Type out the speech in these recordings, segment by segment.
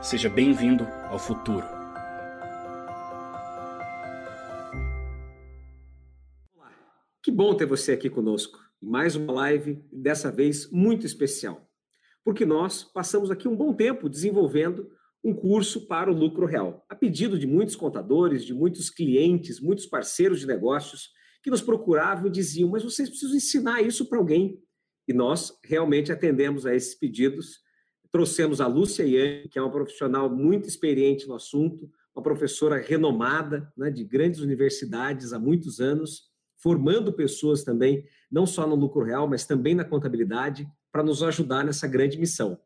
Seja bem-vindo ao futuro. Olá, que bom ter você aqui conosco em mais uma live, dessa vez muito especial, porque nós passamos aqui um bom tempo desenvolvendo um curso para o lucro real, a pedido de muitos contadores, de muitos clientes, muitos parceiros de negócios que nos procuravam e diziam: Mas vocês precisam ensinar isso para alguém. E nós realmente atendemos a esses pedidos. Trouxemos a Lúcia Yang, que é uma profissional muito experiente no assunto, uma professora renomada né, de grandes universidades há muitos anos, formando pessoas também, não só no lucro real, mas também na contabilidade, para nos ajudar nessa grande missão.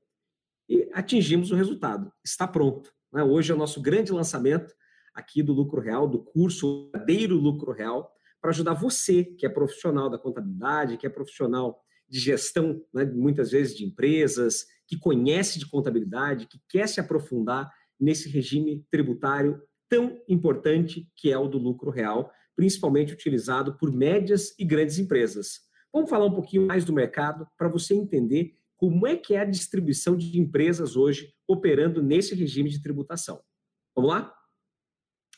E atingimos o resultado, está pronto. Né? Hoje é o nosso grande lançamento aqui do lucro real, do curso Verdadeiro Lucro Real, para ajudar você, que é profissional da contabilidade, que é profissional de gestão, né, muitas vezes de empresas, que conhece de contabilidade, que quer se aprofundar nesse regime tributário tão importante que é o do lucro real, principalmente utilizado por médias e grandes empresas. Vamos falar um pouquinho mais do mercado para você entender como é que é a distribuição de empresas hoje operando nesse regime de tributação. Vamos lá?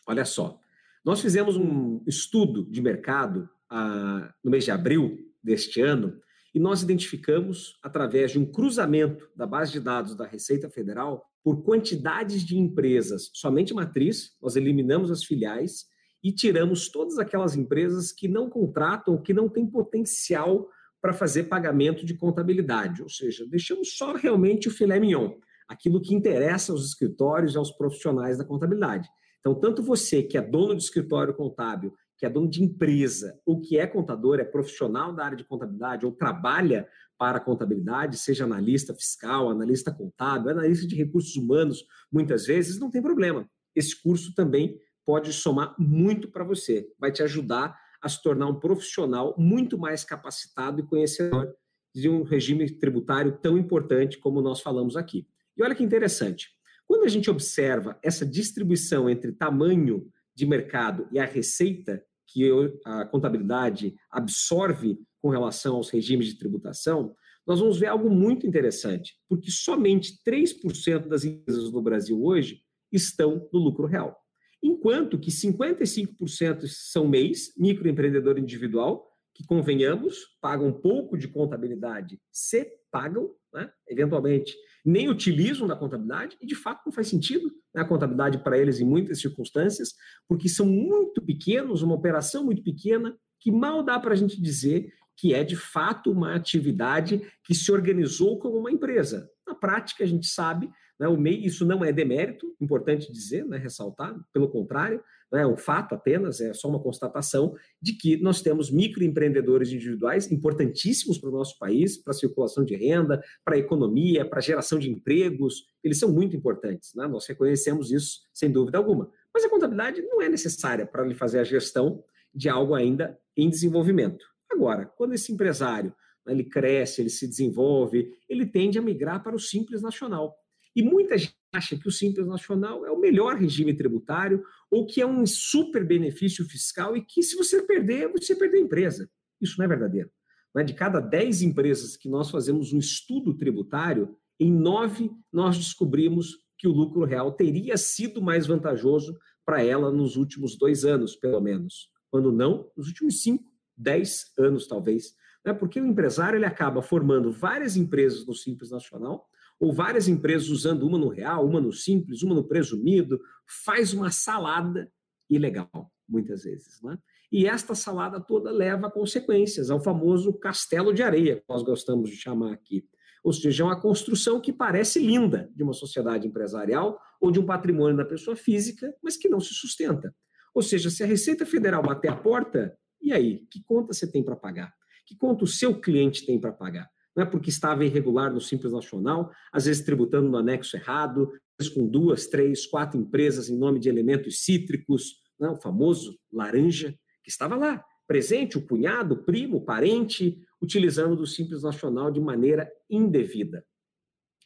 Olha só, nós fizemos um estudo de mercado ah, no mês de abril deste ano e nós identificamos, através de um cruzamento da base de dados da Receita Federal, por quantidades de empresas, somente matriz, nós eliminamos as filiais e tiramos todas aquelas empresas que não contratam, que não têm potencial para fazer pagamento de contabilidade, ou seja, deixamos só realmente o filé mignon, aquilo que interessa aos escritórios e aos profissionais da contabilidade. Então, tanto você que é dono de escritório contábil, que é dono de empresa, ou que é contador, é profissional da área de contabilidade, ou trabalha para a contabilidade, seja analista fiscal, analista contábil, analista de recursos humanos, muitas vezes, não tem problema. Esse curso também pode somar muito para você, vai te ajudar a se tornar um profissional muito mais capacitado e conhecedor de um regime tributário tão importante como nós falamos aqui. E olha que interessante, quando a gente observa essa distribuição entre tamanho de mercado e a receita que a contabilidade absorve com relação aos regimes de tributação, nós vamos ver algo muito interessante, porque somente 3% das empresas no Brasil hoje estão no lucro real, enquanto que 55% são MEIs, microempreendedor individual, que convenhamos, pagam pouco de contabilidade, se pagam, né, eventualmente nem utilizam da contabilidade e, de fato, não faz sentido né, a contabilidade para eles em muitas circunstâncias, porque são muito pequenos, uma operação muito pequena, que mal dá para a gente dizer que é, de fato, uma atividade que se organizou como uma empresa. Na prática, a gente sabe né? O MEI, isso não é demérito, importante dizer, né? ressaltar, pelo contrário, não é um fato apenas, é só uma constatação de que nós temos microempreendedores individuais importantíssimos para o nosso país, para a circulação de renda, para a economia, para a geração de empregos, eles são muito importantes, né? nós reconhecemos isso sem dúvida alguma. Mas a contabilidade não é necessária para lhe fazer a gestão de algo ainda em desenvolvimento. Agora, quando esse empresário né, ele cresce, ele se desenvolve, ele tende a migrar para o simples nacional. E muita gente acha que o Simples Nacional é o melhor regime tributário ou que é um super benefício fiscal e que se você perder, você perdeu a empresa. Isso não é verdadeiro. É? De cada 10 empresas que nós fazemos um estudo tributário, em nove nós descobrimos que o lucro real teria sido mais vantajoso para ela nos últimos dois anos, pelo menos. Quando não, nos últimos cinco, dez anos, talvez. É? Porque o empresário ele acaba formando várias empresas no Simples Nacional, ou várias empresas usando uma no real, uma no simples, uma no presumido, faz uma salada ilegal, muitas vezes. Né? E esta salada toda leva a consequências, ao famoso castelo de areia, que nós gostamos de chamar aqui. Ou seja, é uma construção que parece linda de uma sociedade empresarial ou de um patrimônio da pessoa física, mas que não se sustenta. Ou seja, se a Receita Federal bater a porta, e aí? Que conta você tem para pagar? Que conta o seu cliente tem para pagar? Não é porque estava irregular no Simples Nacional, às vezes tributando no anexo errado, às vezes com duas, três, quatro empresas em nome de elementos cítricos, não, é? o famoso laranja, que estava lá, presente, o cunhado, o primo, o parente, utilizando do Simples Nacional de maneira indevida.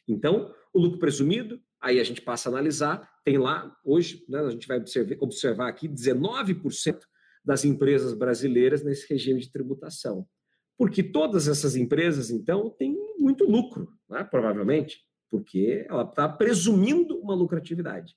Então, o lucro presumido, aí a gente passa a analisar, tem lá, hoje, né, a gente vai observar aqui, 19% das empresas brasileiras nesse regime de tributação porque todas essas empresas, então, têm muito lucro, né? provavelmente. porque ela está presumindo uma lucratividade.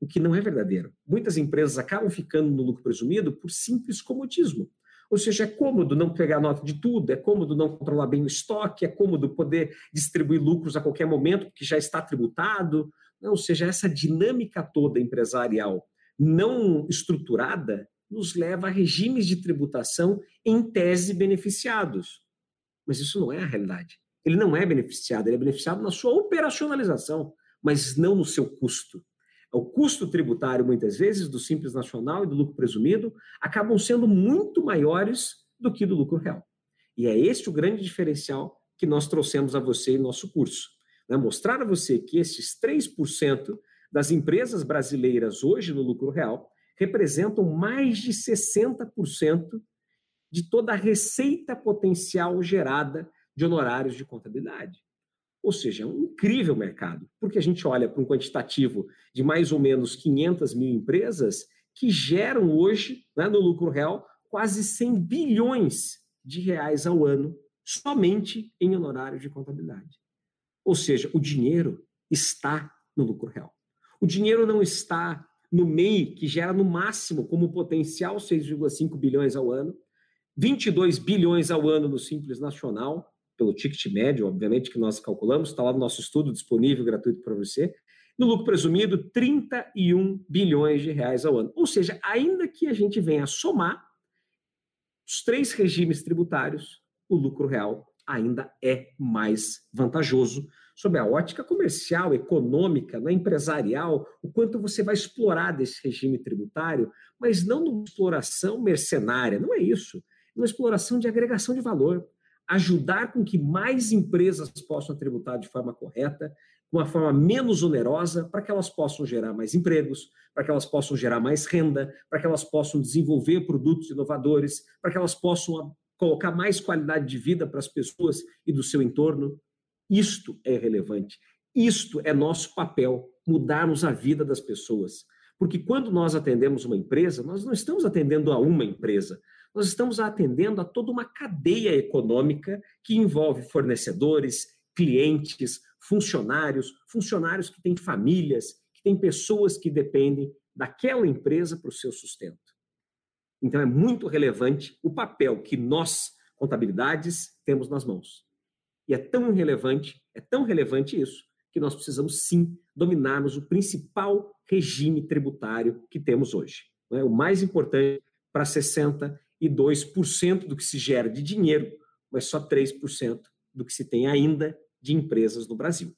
O que não é verdadeiro. Muitas empresas acabam ficando no lucro presumido por simples comodismo. Ou seja, é cômodo não pegar nota de tudo, é cômodo não controlar bem o estoque, é cômodo poder distribuir lucros a qualquer momento, porque já está tributado. Ou seja, essa dinâmica toda empresarial não estruturada nos leva a regimes de tributação em tese beneficiados. Mas isso não é a realidade. Ele não é beneficiado, ele é beneficiado na sua operacionalização, mas não no seu custo. O custo tributário, muitas vezes, do Simples Nacional e do lucro presumido acabam sendo muito maiores do que do lucro real. E é este o grande diferencial que nós trouxemos a você em nosso curso. Né? Mostrar a você que esses 3% das empresas brasileiras hoje no lucro real representam mais de 60% de toda a receita potencial gerada de honorários de contabilidade. Ou seja, é um incrível mercado, porque a gente olha para um quantitativo de mais ou menos 500 mil empresas que geram hoje, né, no lucro real, quase 100 bilhões de reais ao ano somente em honorários de contabilidade. Ou seja, o dinheiro está no lucro real. O dinheiro não está no MEI, que gera no máximo como potencial 6,5 bilhões ao ano, 22 bilhões ao ano no Simples Nacional, pelo ticket médio, obviamente, que nós calculamos, está lá no nosso estudo disponível gratuito para você. No lucro presumido, 31 bilhões de reais ao ano. Ou seja, ainda que a gente venha somar os três regimes tributários, o lucro real ainda é mais vantajoso sob a ótica comercial, econômica, né, empresarial, o quanto você vai explorar desse regime tributário, mas não numa exploração mercenária, não é isso. É uma exploração de agregação de valor ajudar com que mais empresas possam tributar de forma correta, de uma forma menos onerosa, para que elas possam gerar mais empregos, para que elas possam gerar mais renda, para que elas possam desenvolver produtos inovadores, para que elas possam colocar mais qualidade de vida para as pessoas e do seu entorno. Isto é relevante. Isto é nosso papel, mudarmos a vida das pessoas. Porque quando nós atendemos uma empresa, nós não estamos atendendo a uma empresa, nós estamos atendendo a toda uma cadeia econômica que envolve fornecedores, clientes, funcionários, funcionários que têm famílias, que têm pessoas que dependem daquela empresa para o seu sustento. Então é muito relevante o papel que nós, contabilidades, temos nas mãos. E é tão relevante, é tão relevante isso, que nós precisamos sim dominarmos o principal regime tributário que temos hoje. É? O mais importante para 60 e 2% do que se gera de dinheiro, mas só 3% do que se tem ainda de empresas no Brasil.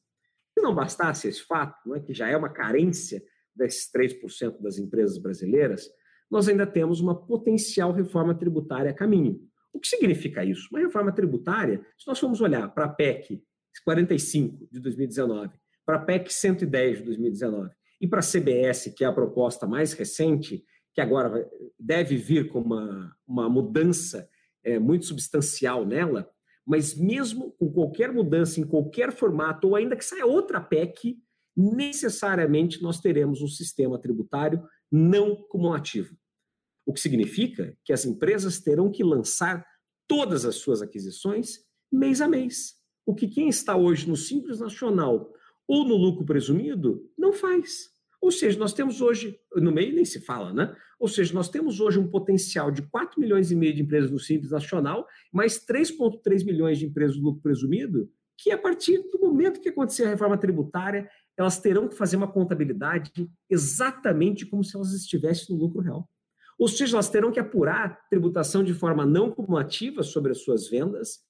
Se não bastasse esse fato, é, que já é uma carência desses 3% das empresas brasileiras, nós ainda temos uma potencial reforma tributária a caminho. O que significa isso? Uma reforma tributária, se nós formos olhar para a PEC 45 de 2019, para a PEC 110 de 2019 e para a CBS, que é a proposta mais recente, que agora deve vir com uma, uma mudança é, muito substancial nela, mas mesmo com qualquer mudança em qualquer formato, ou ainda que saia outra PEC, necessariamente nós teremos um sistema tributário não cumulativo. O que significa que as empresas terão que lançar todas as suas aquisições mês a mês. O que quem está hoje no Simples Nacional ou no lucro presumido não faz. Ou seja, nós temos hoje, no meio nem se fala, né? Ou seja, nós temos hoje um potencial de 4 milhões e meio de empresas no Simples Nacional, mais 3,3 milhões de empresas do lucro presumido, que a partir do momento que acontecer a reforma tributária, elas terão que fazer uma contabilidade exatamente como se elas estivessem no lucro real. Ou seja, elas terão que apurar tributação de forma não cumulativa sobre as suas vendas,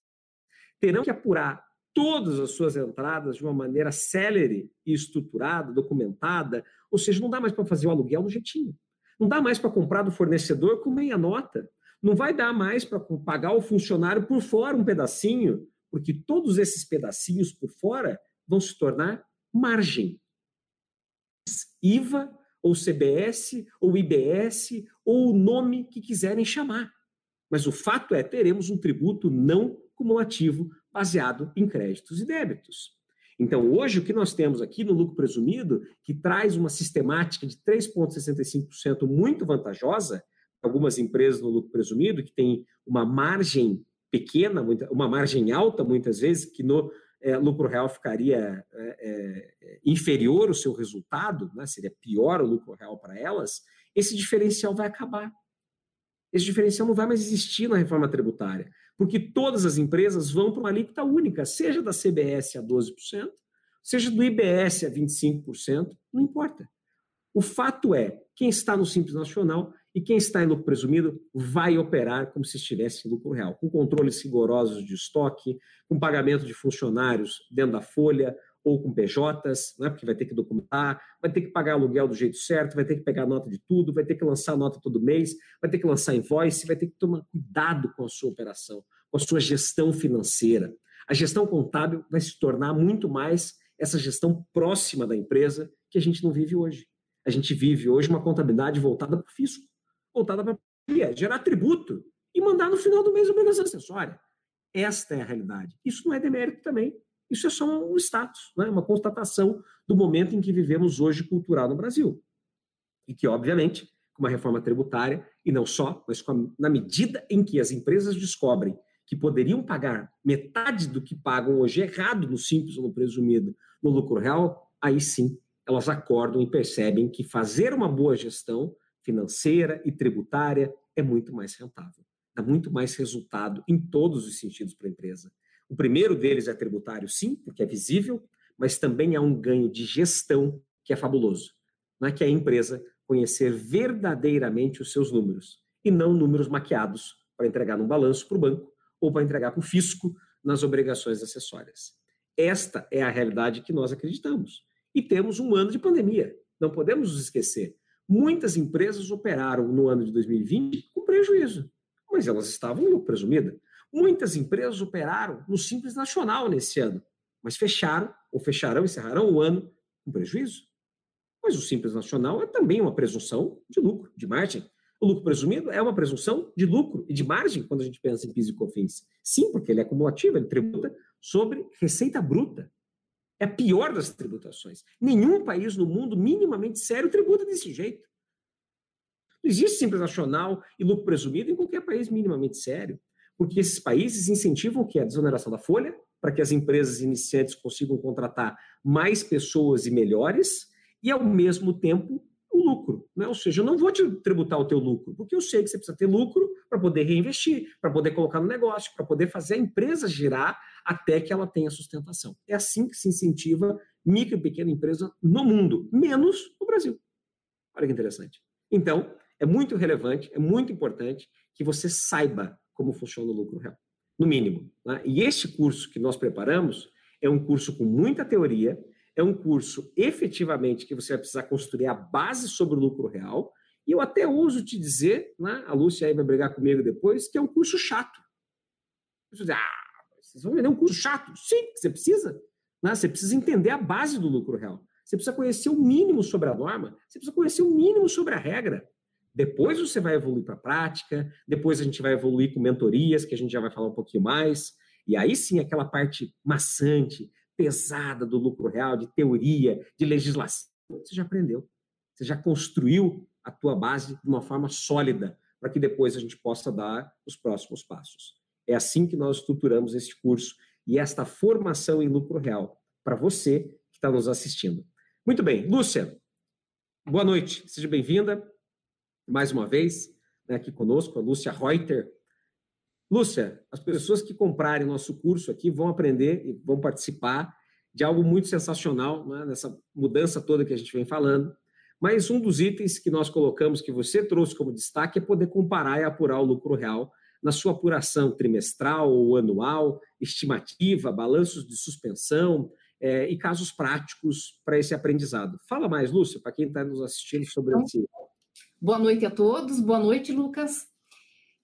terão que apurar todas as suas entradas de uma maneira célere e estruturada, documentada, ou seja, não dá mais para fazer o aluguel no jeitinho. Não dá mais para comprar do fornecedor com meia nota. Não vai dar mais para pagar o funcionário por fora um pedacinho, porque todos esses pedacinhos por fora vão se tornar margem. IVA, ou CBS, ou IBS, ou o nome que quiserem chamar. Mas o fato é, teremos um tributo não cumulativo baseado em créditos e débitos. Então, hoje, o que nós temos aqui no lucro presumido, que traz uma sistemática de 3,65% muito vantajosa, algumas empresas no lucro presumido, que tem uma margem pequena, uma margem alta, muitas vezes, que no é, lucro real ficaria é, é, inferior o seu resultado, né, seria pior o lucro real para elas, esse diferencial vai acabar. Esse diferencial não vai mais existir na reforma tributária, porque todas as empresas vão para uma alíquota única, seja da CBS a 12%, seja do IBS a 25%, não importa. O fato é, quem está no Simples Nacional e quem está em lucro presumido vai operar como se estivesse em lucro real, com controles rigorosos de estoque, com pagamento de funcionários dentro da folha ou com PJs, né, porque vai ter que documentar, vai ter que pagar aluguel do jeito certo, vai ter que pegar nota de tudo, vai ter que lançar nota todo mês, vai ter que lançar invoice, vai ter que tomar cuidado com a sua operação, com a sua gestão financeira. A gestão contábil vai se tornar muito mais essa gestão próxima da empresa que a gente não vive hoje. A gente vive hoje uma contabilidade voltada para o fisco, voltada para a gerar tributo e mandar no final do mês o menos acessória. Esta é a realidade. Isso não é demérito também. Isso é só um status, né? uma constatação do momento em que vivemos hoje cultural no Brasil. E que, obviamente, com uma reforma tributária, e não só, mas a, na medida em que as empresas descobrem que poderiam pagar metade do que pagam hoje errado no simples ou no presumido no lucro real, aí sim elas acordam e percebem que fazer uma boa gestão financeira e tributária é muito mais rentável, dá muito mais resultado em todos os sentidos para a empresa. O primeiro deles é tributário, sim, porque é visível, mas também há um ganho de gestão que é fabuloso. Não é que a empresa conhecer verdadeiramente os seus números e não números maquiados para entregar num balanço para o banco ou para entregar para o fisco nas obrigações acessórias. Esta é a realidade que nós acreditamos. E temos um ano de pandemia. Não podemos nos esquecer. Muitas empresas operaram no ano de 2020 com prejuízo, mas elas estavam no presumido. Muitas empresas operaram no Simples Nacional nesse ano, mas fecharam, ou fecharão, encerrarão o ano com prejuízo. Mas o Simples Nacional é também uma presunção de lucro, de margem. O lucro presumido é uma presunção de lucro e de margem quando a gente pensa em PIS e COFINS. Sim, porque ele é acumulativo, ele tributa sobre receita bruta. É a pior das tributações. Nenhum país no mundo minimamente sério tributa desse jeito. Não existe Simples Nacional e lucro presumido em qualquer país minimamente sério porque esses países incentivam que? A desoneração da folha, para que as empresas iniciantes consigam contratar mais pessoas e melhores, e ao mesmo tempo o lucro. Né? Ou seja, eu não vou te tributar o teu lucro, porque eu sei que você precisa ter lucro para poder reinvestir, para poder colocar no negócio, para poder fazer a empresa girar até que ela tenha sustentação. É assim que se incentiva micro e pequena empresa no mundo, menos no Brasil. Olha que interessante. Então, é muito relevante, é muito importante que você saiba como funciona o lucro real, no mínimo. Né? E este curso que nós preparamos é um curso com muita teoria, é um curso efetivamente que você vai precisar construir a base sobre o lucro real, e eu até ouso te dizer, né, a Lúcia aí vai brigar comigo depois, que é um curso chato. Você diz, ah, vocês vão vender um curso chato? Sim, você precisa. Né? Você precisa entender a base do lucro real. Você precisa conhecer o mínimo sobre a norma, você precisa conhecer o mínimo sobre a regra. Depois você vai evoluir para a prática, depois a gente vai evoluir com mentorias, que a gente já vai falar um pouquinho mais. E aí sim, aquela parte maçante, pesada do lucro real, de teoria, de legislação, você já aprendeu. Você já construiu a tua base de uma forma sólida, para que depois a gente possa dar os próximos passos. É assim que nós estruturamos esse curso e esta formação em lucro real para você que está nos assistindo. Muito bem, Lúcia, boa noite, seja bem-vinda mais uma vez, né, aqui conosco, a Lúcia Reuter. Lúcia, as pessoas que comprarem nosso curso aqui vão aprender e vão participar de algo muito sensacional, né, nessa mudança toda que a gente vem falando. Mas um dos itens que nós colocamos, que você trouxe como destaque, é poder comparar e apurar o lucro real na sua apuração trimestral ou anual, estimativa, balanços de suspensão é, e casos práticos para esse aprendizado. Fala mais, Lúcia, para quem está nos assistindo sobre então, esse Boa noite a todos. Boa noite, Lucas.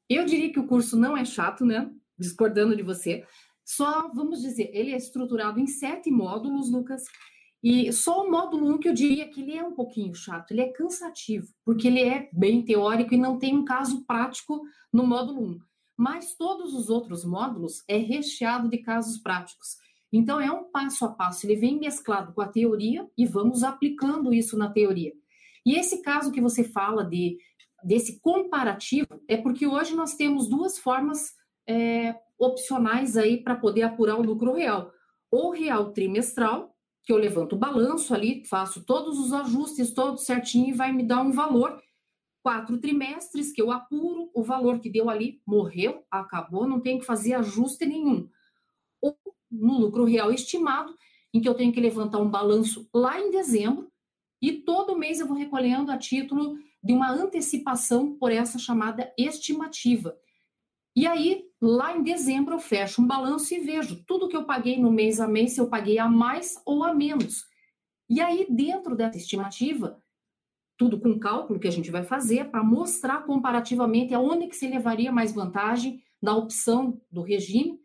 Eu diria que o curso não é chato, né? Discordando de você. Só, vamos dizer, ele é estruturado em sete módulos, Lucas. E só o módulo 1 um que eu diria que ele é um pouquinho chato, ele é cansativo, porque ele é bem teórico e não tem um caso prático no módulo 1. Um. Mas todos os outros módulos é recheado de casos práticos. Então é um passo a passo, ele vem mesclado com a teoria e vamos aplicando isso na teoria. E esse caso que você fala de desse comparativo é porque hoje nós temos duas formas é, opcionais aí para poder apurar o lucro real. ou real trimestral, que eu levanto o balanço ali, faço todos os ajustes, todos certinho, e vai me dar um valor. Quatro trimestres que eu apuro, o valor que deu ali morreu, acabou, não tem que fazer ajuste nenhum. Ou no lucro real estimado, em que eu tenho que levantar um balanço lá em dezembro, e todo mês eu vou recolhendo a título de uma antecipação por essa chamada estimativa. E aí, lá em dezembro, eu fecho um balanço e vejo tudo que eu paguei no mês a mês, se eu paguei a mais ou a menos. E aí, dentro dessa estimativa, tudo com cálculo que a gente vai fazer para mostrar comparativamente aonde que se levaria mais vantagem na opção do regime.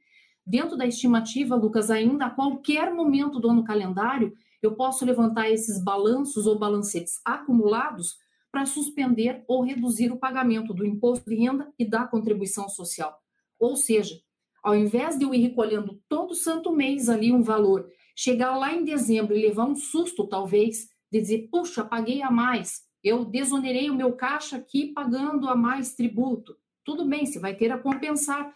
Dentro da estimativa, Lucas, ainda a qualquer momento do ano calendário, eu posso levantar esses balanços ou balancetes acumulados para suspender ou reduzir o pagamento do imposto de renda e da contribuição social. Ou seja, ao invés de eu ir recolhendo todo santo mês ali um valor, chegar lá em dezembro e levar um susto, talvez, de dizer, puxa, paguei a mais, eu desonerei o meu caixa aqui pagando a mais tributo. Tudo bem, você vai ter a compensar,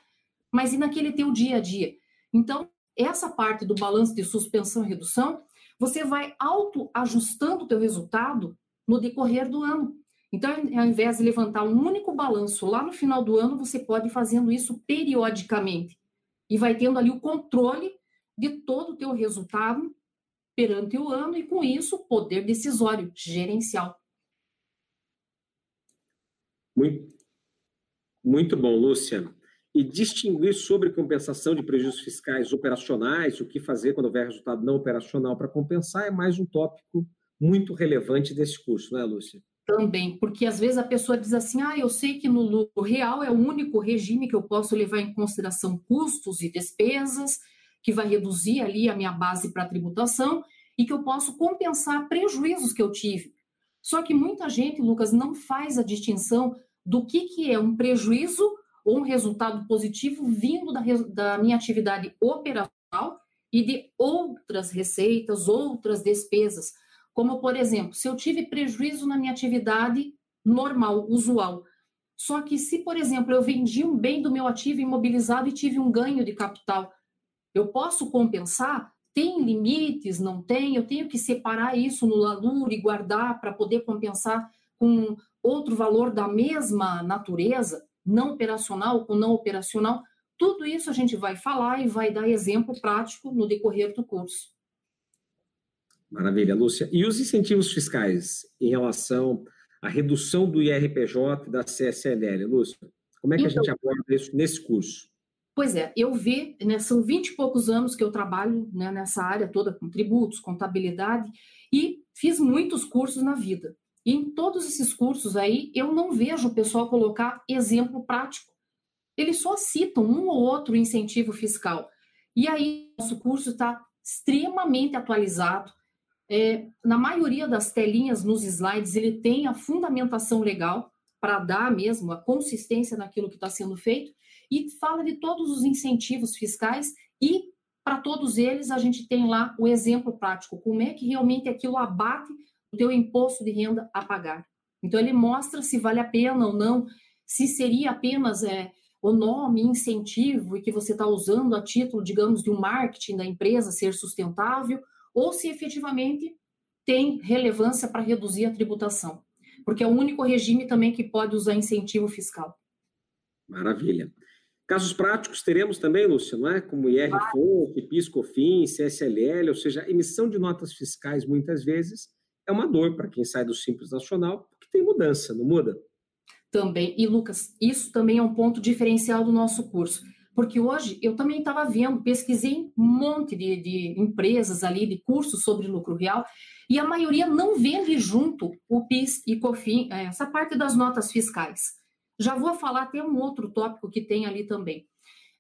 mas e naquele teu dia a dia? Então, essa parte do balanço de suspensão e redução, você vai autoajustando o teu resultado no decorrer do ano. Então, ao invés de levantar um único balanço lá no final do ano, você pode ir fazendo isso periodicamente e vai tendo ali o controle de todo o teu resultado perante o ano e com isso poder decisório gerencial. Muito, muito bom, Lúcia. E distinguir sobre compensação de prejuízos fiscais operacionais, o que fazer quando houver resultado não operacional para compensar, é mais um tópico muito relevante desse curso, não é, Lúcia? Também, porque às vezes a pessoa diz assim: ah, eu sei que no lucro real é o único regime que eu posso levar em consideração custos e despesas, que vai reduzir ali a minha base para tributação e que eu posso compensar prejuízos que eu tive. Só que muita gente, Lucas, não faz a distinção do que, que é um prejuízo um resultado positivo vindo da, da minha atividade operacional e de outras receitas, outras despesas como, por exemplo, se eu tive prejuízo na minha atividade normal, usual, só que se, por exemplo, eu vendi um bem do meu ativo imobilizado e tive um ganho de capital, eu posso compensar? Tem limites? Não tem? Eu tenho que separar isso no LALUR e guardar para poder compensar com outro valor da mesma natureza, não operacional com não operacional? Tudo isso a gente vai falar e vai dar exemplo prático no decorrer do curso. Maravilha, Lúcia. E os incentivos fiscais em relação à redução do IRPJ e da CSLL, Lúcia? Como é que então, a gente aborda isso nesse curso? Pois é, eu vi, né, são 20 e poucos anos que eu trabalho né, nessa área toda com tributos, contabilidade, e fiz muitos cursos na vida. Em todos esses cursos aí, eu não vejo o pessoal colocar exemplo prático. Eles só citam um ou outro incentivo fiscal. E aí, nosso curso está extremamente atualizado, é, na maioria das telinhas nos slides, ele tem a fundamentação legal para dar mesmo a consistência naquilo que está sendo feito e fala de todos os incentivos fiscais e para todos eles a gente tem lá o exemplo prático, como é que realmente aquilo abate teu imposto de renda a pagar. Então ele mostra se vale a pena ou não, se seria apenas é, o nome incentivo e que você está usando a título, digamos, de um marketing da empresa ser sustentável ou se efetivamente tem relevância para reduzir a tributação, porque é o único regime também que pode usar incentivo fiscal. Maravilha. Casos práticos teremos também, Lúcia, não é? Como IR Fonte, PIS, COFINS, CSLL, ou seja, emissão de notas fiscais muitas vezes é uma dor para quem sai do Simples Nacional, porque tem mudança, não muda? Também. E, Lucas, isso também é um ponto diferencial do nosso curso porque hoje eu também estava vendo, pesquisei um monte de, de, empresas ali, de cursos sobre lucro real, e a maioria não vende junto o PIS e COFIN, é, essa parte das notas fiscais. Já vou falar até um outro tópico que tem ali também.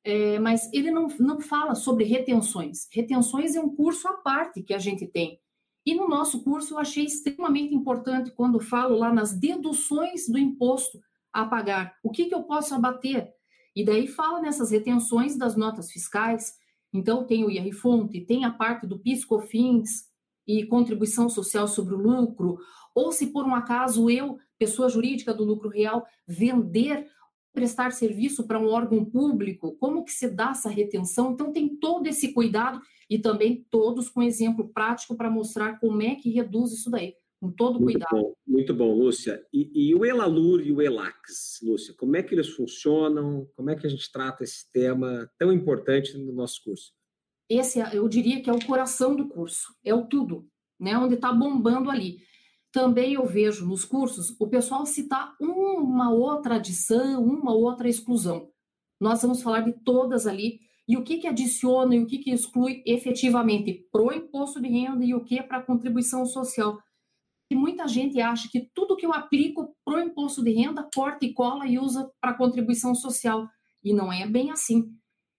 É, mas ele não, não fala sobre retenções. Retenções é um curso à parte que a gente tem. E no nosso curso eu achei extremamente importante quando falo lá nas deduções do imposto a pagar. O que, que eu posso abater? E daí fala nessas retenções das notas fiscais. Então, tem o IR-Fonte, tem a parte do PIS-COFINS e contribuição social sobre o lucro. Ou se por um acaso eu, pessoa jurídica do lucro real, vender, prestar serviço para um órgão público, como que se dá essa retenção? Então, tem todo esse cuidado e também todos com exemplo prático para mostrar como é que reduz isso daí, com todo muito cuidado. Bom, muito bom, Lúcia. E, e, o Elalur e o Elax, Lúcia, como é que eles funcionam? Como é que a gente trata esse tema tão importante no nosso curso? Esse, é, eu diria que é o coração do curso, é o tudo, né? Onde está bombando ali. Também eu vejo nos cursos o pessoal citar uma outra adição, uma outra exclusão. Nós vamos falar de todas ali e o que, que adiciona e o que, que exclui efetivamente para o imposto de renda e o que para a contribuição social. E muita gente acha que tudo que eu aplico para o imposto de renda corta e cola e usa para contribuição social. E não é bem assim.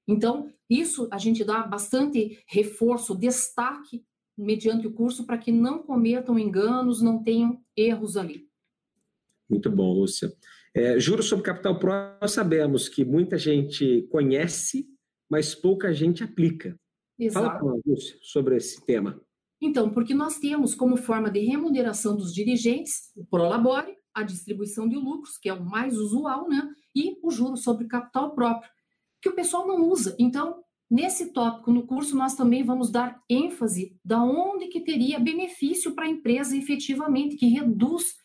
Então, isso a gente dá bastante reforço, destaque mediante o curso para que não cometam enganos, não tenham erros ali. Muito bom, Lúcia. É, juros sobre capital próprio, nós sabemos que muita gente conhece, mas pouca gente aplica. Exato. Fala para nós, Lúcia, sobre esse tema. Então, porque nós temos como forma de remuneração dos dirigentes o prolabore, a distribuição de lucros, que é o mais usual, né? E o juro sobre capital próprio, que o pessoal não usa. Então, Nesse tópico, no curso, nós também vamos dar ênfase da onde que teria benefício para a empresa efetivamente, que reduz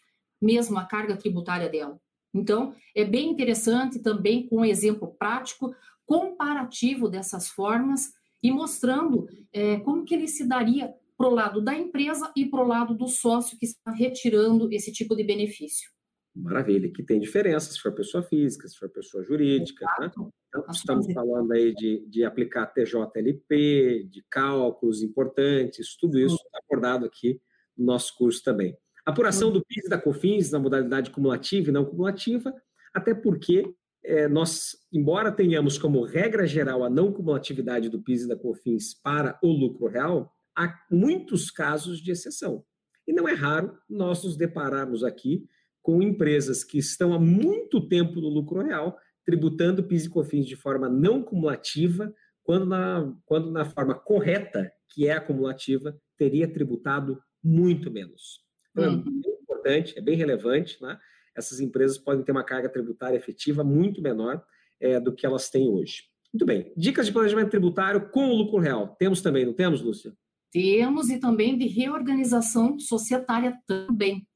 mesmo a carga tributária dela. Então, é bem interessante também com um exemplo prático, comparativo dessas formas e mostrando é, como que ele se daria para o lado da empresa e para o lado do sócio que está retirando esse tipo de benefício. Maravilha, que tem diferença se for pessoa física, se for pessoa jurídica. Né? Então, estamos falando aí de, de aplicar TJLP, de cálculos importantes, tudo isso está abordado aqui no nosso curso também. Apuração do PIS e da COFINS na modalidade cumulativa e não cumulativa, até porque é, nós, embora tenhamos como regra geral a não cumulatividade do PIS e da COFINS para o lucro real, há muitos casos de exceção. E não é raro nós nos depararmos aqui com empresas que estão há muito tempo no lucro real, tributando PIS e COFINS de forma não cumulativa, quando na, quando na forma correta, que é acumulativa, teria tributado muito menos. Então, é uhum. é bem importante, é bem relevante, né? Essas empresas podem ter uma carga tributária efetiva muito menor é, do que elas têm hoje. Muito bem. Dicas de planejamento tributário com o lucro real. Temos também, não temos, Lúcia? Temos e também de reorganização societária também.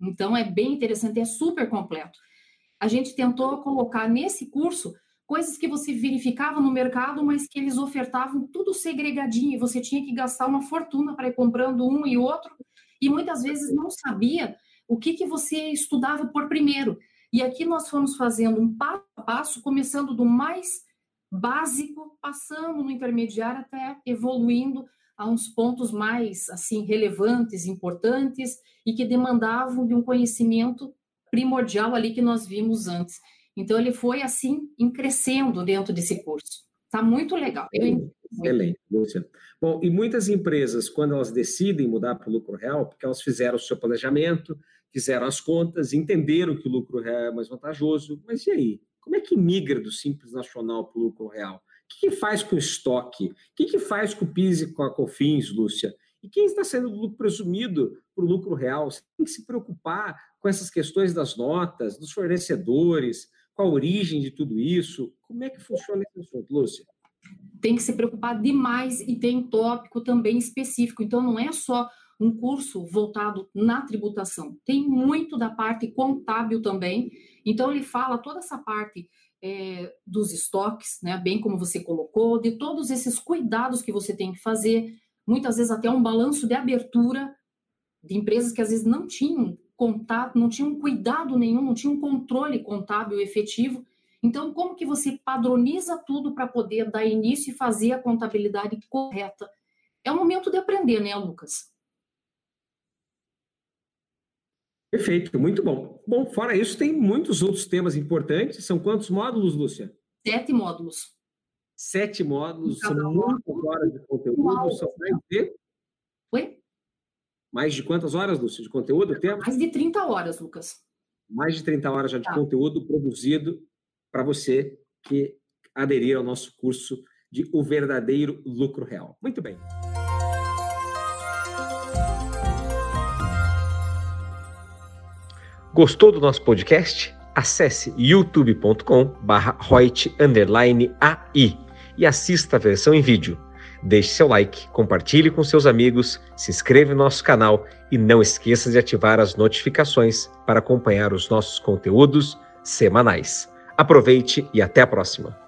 Então, é bem interessante, é super completo. A gente tentou colocar nesse curso coisas que você verificava no mercado, mas que eles ofertavam tudo segregadinho, e você tinha que gastar uma fortuna para ir comprando um e outro, e muitas vezes não sabia o que, que você estudava por primeiro. E aqui nós fomos fazendo um passo a passo, começando do mais básico, passando no intermediário até evoluindo a uns pontos mais assim relevantes, importantes e que demandavam de um conhecimento primordial ali que nós vimos antes. Então ele foi assim crescendo dentro desse curso. Está muito legal. Eu... Excelente, Lúcia. Bom, e muitas empresas, quando elas decidem mudar para o lucro real, porque elas fizeram o seu planejamento, fizeram as contas, entenderam que o lucro real é mais vantajoso, mas e aí? Como é que migra do Simples Nacional para o lucro real? O que, que faz com o estoque? O que, que faz com o PIS e com a COFINS, Lúcia? E quem está saindo do lucro presumido para o lucro real? Você tem que se preocupar com essas questões das notas, dos fornecedores, com a origem de tudo isso. Como é que funciona esse assunto, Lúcia? Tem que se preocupar demais e tem tópico também específico. Então, não é só um curso voltado na tributação, tem muito da parte contábil também. Então, ele fala toda essa parte é, dos estoques, né, bem como você colocou, de todos esses cuidados que você tem que fazer, muitas vezes até um balanço de abertura de empresas que às vezes não tinham contato, não tinham cuidado nenhum, não tinham controle contábil efetivo. Então, como que você padroniza tudo para poder dar início e fazer a contabilidade correta? É o momento de aprender, né, Lucas? Perfeito, muito bom. Bom, fora isso, tem muitos outros temas importantes. São quantos módulos, Lúcia? Sete módulos. Sete módulos, são muitas horas de conteúdo, são mais de... Oi? Mais de quantas horas, Lúcia, de conteúdo? Tempo? Mais de 30 horas, Lucas. Mais de 30 horas já de tá. conteúdo produzido para você que aderir ao nosso curso de O Verdadeiro Lucro Real. Muito bem. Gostou do nosso podcast? Acesse youtube.com barra AI e assista a versão em vídeo. Deixe seu like, compartilhe com seus amigos, se inscreva no nosso canal e não esqueça de ativar as notificações para acompanhar os nossos conteúdos semanais. Aproveite e até a próxima!